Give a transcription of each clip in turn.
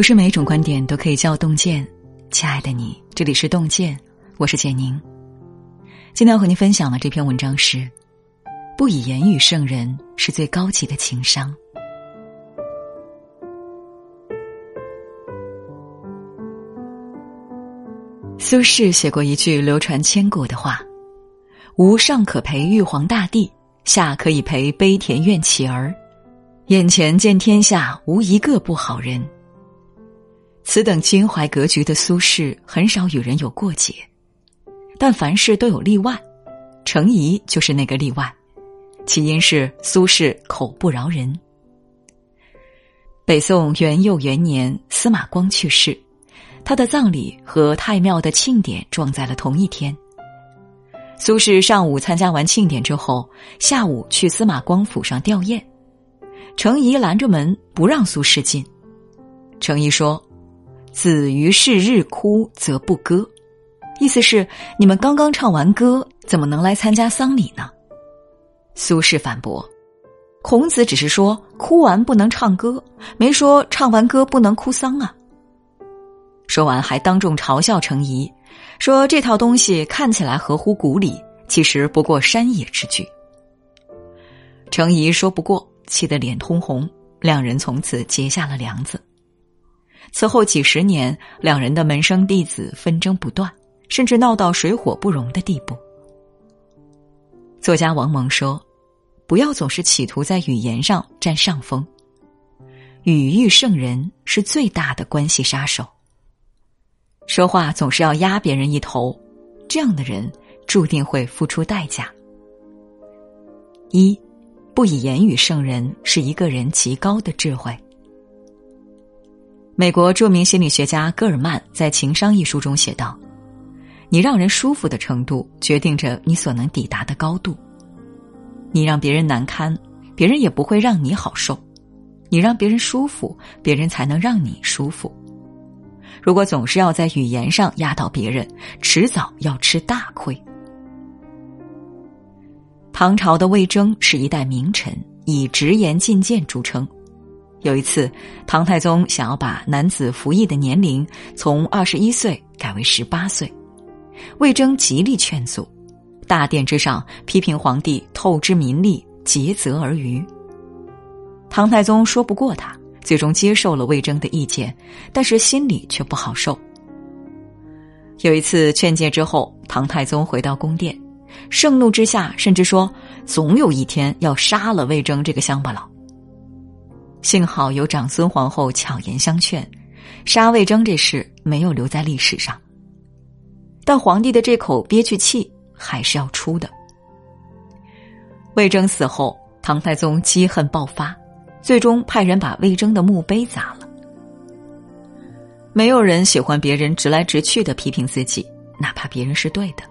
不是每一种观点都可以叫洞见，亲爱的你，这里是洞见，我是简宁。今天要和您分享的这篇文章是：不以言语胜人，是最高级的情商。苏轼写过一句流传千古的话：“吾上可陪玉皇大帝，下可以陪悲田院乞儿，眼前见天下无一个不好人。”此等襟怀格局的苏轼，很少与人有过节，但凡事都有例外，程颐就是那个例外。起因是苏轼口不饶人。北宋元佑元年，司马光去世，他的葬礼和太庙的庆典撞在了同一天。苏轼上午参加完庆典之后，下午去司马光府上吊唁，程颐拦着门不让苏轼进。程颐说。子于是日哭则不歌，意思是你们刚刚唱完歌，怎么能来参加丧礼呢？苏轼反驳：“孔子只是说哭完不能唱歌，没说唱完歌不能哭丧啊。”说完还当众嘲笑程颐，说这套东西看起来合乎古礼，其实不过山野之句。程颐说不过，气得脸通红，两人从此结下了梁子。此后几十年，两人的门生弟子纷争不断，甚至闹到水火不容的地步。作家王蒙说：“不要总是企图在语言上占上风，语欲胜人是最大的关系杀手。说话总是要压别人一头，这样的人注定会付出代价。一，不以言语胜人，是一个人极高的智慧。”美国著名心理学家戈尔曼在《情商》一书中写道：“你让人舒服的程度，决定着你所能抵达的高度。你让别人难堪，别人也不会让你好受；你让别人舒服，别人才能让你舒服。如果总是要在语言上压倒别人，迟早要吃大亏。”唐朝的魏征是一代名臣，以直言进谏著称。有一次，唐太宗想要把男子服役的年龄从二十一岁改为十八岁，魏征极力劝阻，大殿之上批评皇帝透支民力，竭泽而渔。唐太宗说不过他，最终接受了魏征的意见，但是心里却不好受。有一次劝诫之后，唐太宗回到宫殿，盛怒之下，甚至说总有一天要杀了魏征这个乡巴佬。幸好有长孙皇后巧言相劝，杀魏征这事没有留在历史上。但皇帝的这口憋屈气还是要出的。魏征死后，唐太宗积恨爆发，最终派人把魏征的墓碑砸了。没有人喜欢别人直来直去的批评自己，哪怕别人是对的。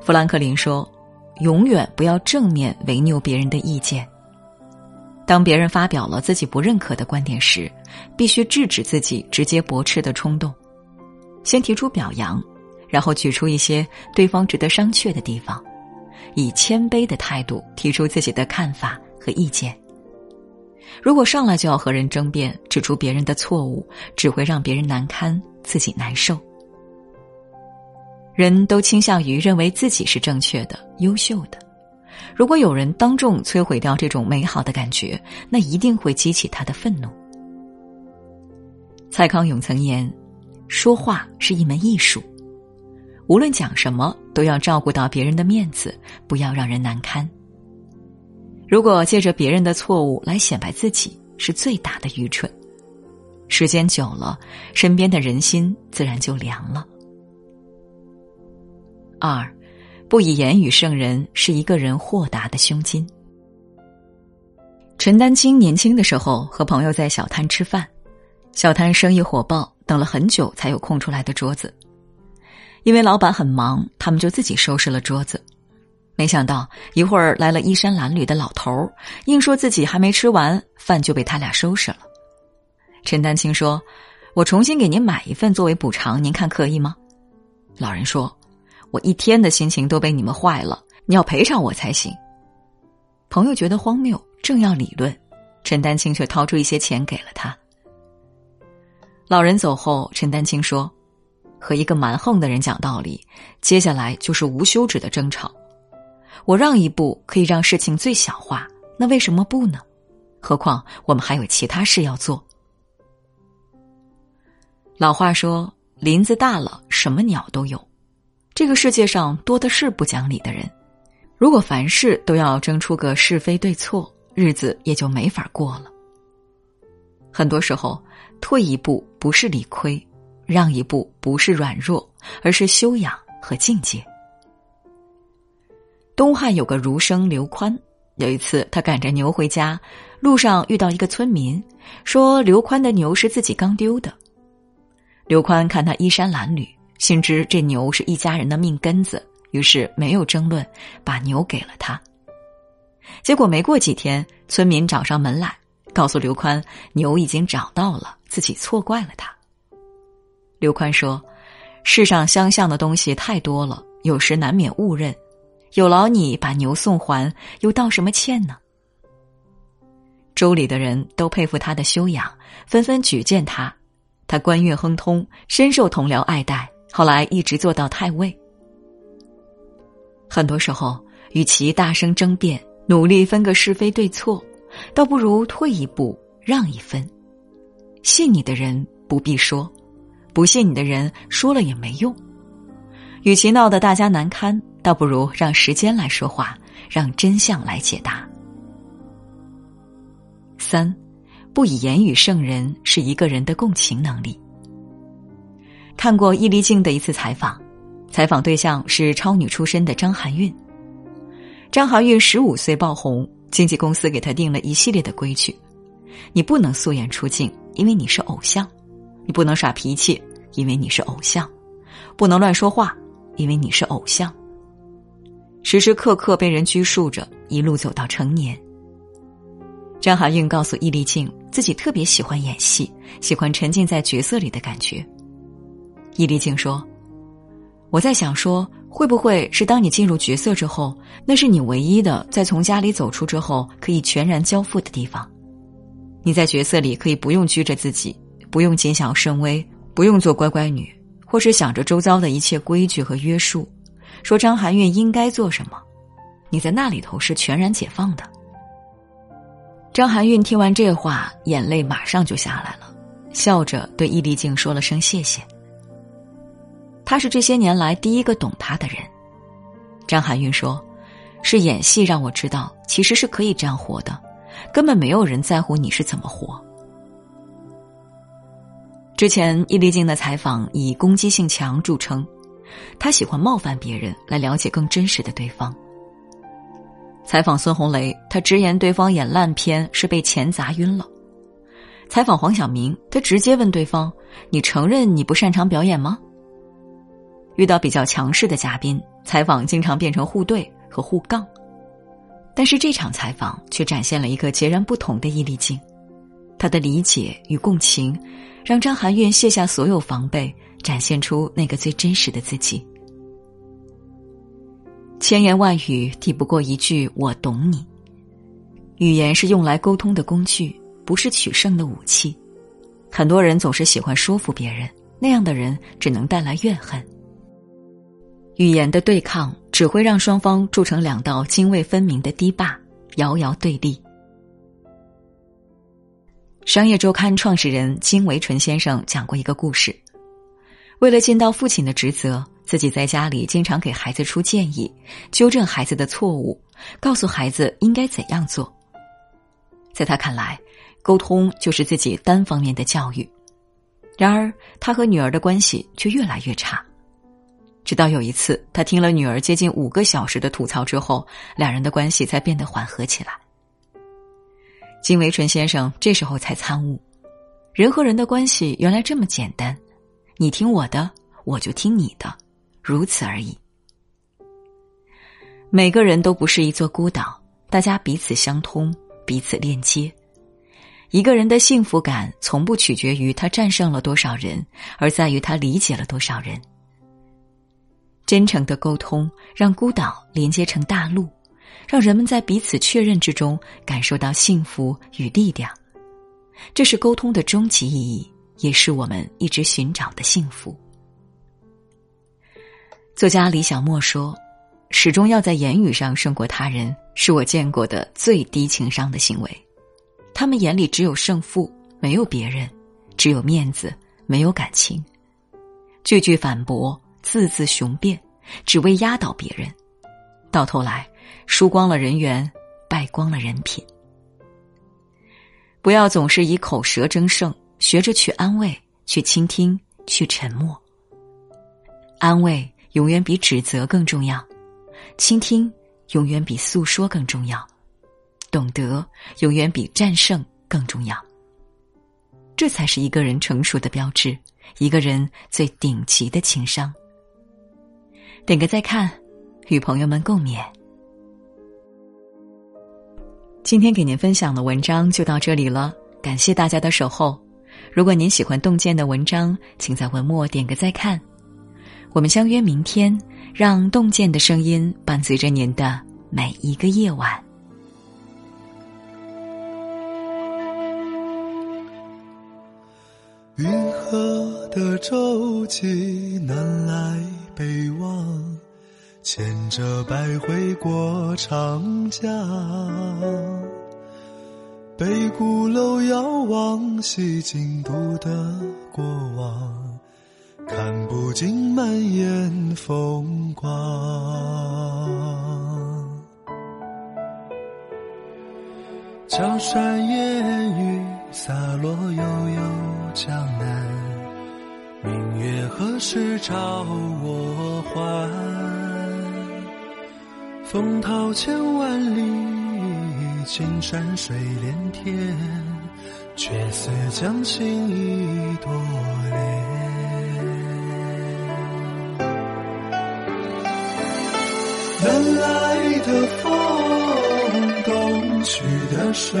富兰克林说：“永远不要正面违拗别人的意见。”当别人发表了自己不认可的观点时，必须制止自己直接驳斥的冲动，先提出表扬，然后举出一些对方值得商榷的地方，以谦卑的态度提出自己的看法和意见。如果上来就要和人争辩，指出别人的错误，只会让别人难堪，自己难受。人都倾向于认为自己是正确的、优秀的。如果有人当众摧毁掉这种美好的感觉，那一定会激起他的愤怒。蔡康永曾言：“说话是一门艺术，无论讲什么，都要照顾到别人的面子，不要让人难堪。如果借着别人的错误来显摆自己，是最大的愚蠢。时间久了，身边的人心自然就凉了。”二。不以言语胜人，是一个人豁达的胸襟。陈丹青年轻的时候和朋友在小摊吃饭，小摊生意火爆，等了很久才有空出来的桌子。因为老板很忙，他们就自己收拾了桌子。没想到一会儿来了衣衫褴褛的老头，硬说自己还没吃完饭就被他俩收拾了。陈丹青说：“我重新给您买一份作为补偿，您看可以吗？”老人说。我一天的心情都被你们坏了，你要赔偿我才行。朋友觉得荒谬，正要理论，陈丹青却掏出一些钱给了他。老人走后，陈丹青说：“和一个蛮横的人讲道理，接下来就是无休止的争吵。我让一步可以让事情最小化，那为什么不呢？何况我们还有其他事要做。”老话说：“林子大了，什么鸟都有。”这个世界上多的是不讲理的人。如果凡事都要争出个是非对错，日子也就没法过了。很多时候，退一步不是理亏，让一步不是软弱，而是修养和境界。东汉有个儒生刘宽，有一次他赶着牛回家，路上遇到一个村民，说刘宽的牛是自己刚丢的。刘宽看他衣衫褴褛，心知这牛是一家人的命根子，于是没有争论，把牛给了他。结果没过几天，村民找上门来，告诉刘宽牛已经找到了，自己错怪了他。刘宽说：“世上相像的东西太多了，有时难免误认，有劳你把牛送还，又道什么歉呢？”州里的人都佩服他的修养，纷纷举荐他。他官运亨通，深受同僚爱戴，后来一直做到太尉。很多时候，与其大声争辩，努力分个是非对错，倒不如退一步，让一分。信你的人不必说，不信你的人说了也没用。与其闹得大家难堪，倒不如让时间来说话，让真相来解答。三。不以言语胜人是一个人的共情能力。看过易立竞的一次采访，采访对象是超女出身的张含韵。张含韵十五岁爆红，经纪公司给她定了一系列的规矩：你不能素颜出镜，因为你是偶像；你不能耍脾气，因为你是偶像；不能乱说话，因为你是偶像。时时刻刻被人拘束着，一路走到成年。张含韵告诉易立竞，自己特别喜欢演戏，喜欢沉浸在角色里的感觉。易立竞说：“我在想，说会不会是当你进入角色之后，那是你唯一的在从家里走出之后可以全然交付的地方？你在角色里可以不用拘着自己，不用谨小慎微，不用做乖乖女，或是想着周遭的一切规矩和约束，说张含韵应该做什么，你在那里头是全然解放的。”张含韵听完这话，眼泪马上就下来了，笑着对易立竞说了声谢谢。他是这些年来第一个懂他的人。张含韵说：“是演戏让我知道，其实是可以这样活的，根本没有人在乎你是怎么活。”之前易立竞的采访以攻击性强著称，他喜欢冒犯别人来了解更真实的对方。采访孙红雷，他直言对方演烂片是被钱砸晕了。采访黄晓明，他直接问对方：“你承认你不擅长表演吗？”遇到比较强势的嘉宾，采访经常变成互怼和互杠。但是这场采访却展现了一个截然不同的易立竞，他的理解与共情，让张含韵卸下所有防备，展现出那个最真实的自己。千言万语抵不过一句“我懂你”。语言是用来沟通的工具，不是取胜的武器。很多人总是喜欢说服别人，那样的人只能带来怨恨。语言的对抗只会让双方铸成两道泾渭分明的堤坝，遥遥对立。商业周刊创始人金维纯先生讲过一个故事：为了尽到父亲的职责。自己在家里经常给孩子出建议，纠正孩子的错误，告诉孩子应该怎样做。在他看来，沟通就是自己单方面的教育。然而，他和女儿的关系却越来越差。直到有一次，他听了女儿接近五个小时的吐槽之后，两人的关系才变得缓和起来。金维纯先生这时候才参悟，人和人的关系原来这么简单，你听我的，我就听你的。如此而已。每个人都不是一座孤岛，大家彼此相通，彼此链接。一个人的幸福感从不取决于他战胜了多少人，而在于他理解了多少人。真诚的沟通让孤岛连接成大陆，让人们在彼此确认之中感受到幸福与力量。这是沟通的终极意义，也是我们一直寻找的幸福。作家李小莫说：“始终要在言语上胜过他人，是我见过的最低情商的行为。他们眼里只有胜负，没有别人；只有面子，没有感情。句句反驳，字字雄辩，只为压倒别人。到头来，输光了人缘，败光了人品。不要总是以口舌争胜，学着去安慰，去倾听，去沉默。安慰。”永远比指责更重要，倾听永远比诉说更重要，懂得永远比战胜更重要。这才是一个人成熟的标志，一个人最顶级的情商。点个再看，与朋友们共勉。今天给您分享的文章就到这里了，感谢大家的守候。如果您喜欢洞见的文章，请在文末点个再看。我们相约明天，让洞见的声音伴随着您的每一个夜晚。云河的舟楫南来北往，牵着百回过长江。北鼓楼遥望西京都的过往。看不尽满眼风光，江山烟雨洒落悠悠江南，明月何时照我还？风涛千万里，青山水连天，却似将情意多恋。南来的风，东去的水，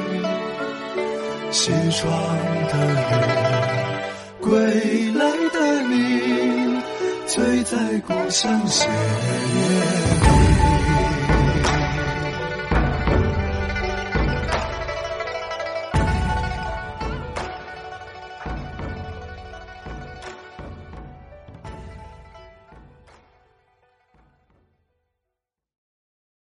西窗的雨，归来的你，醉在故乡斜月。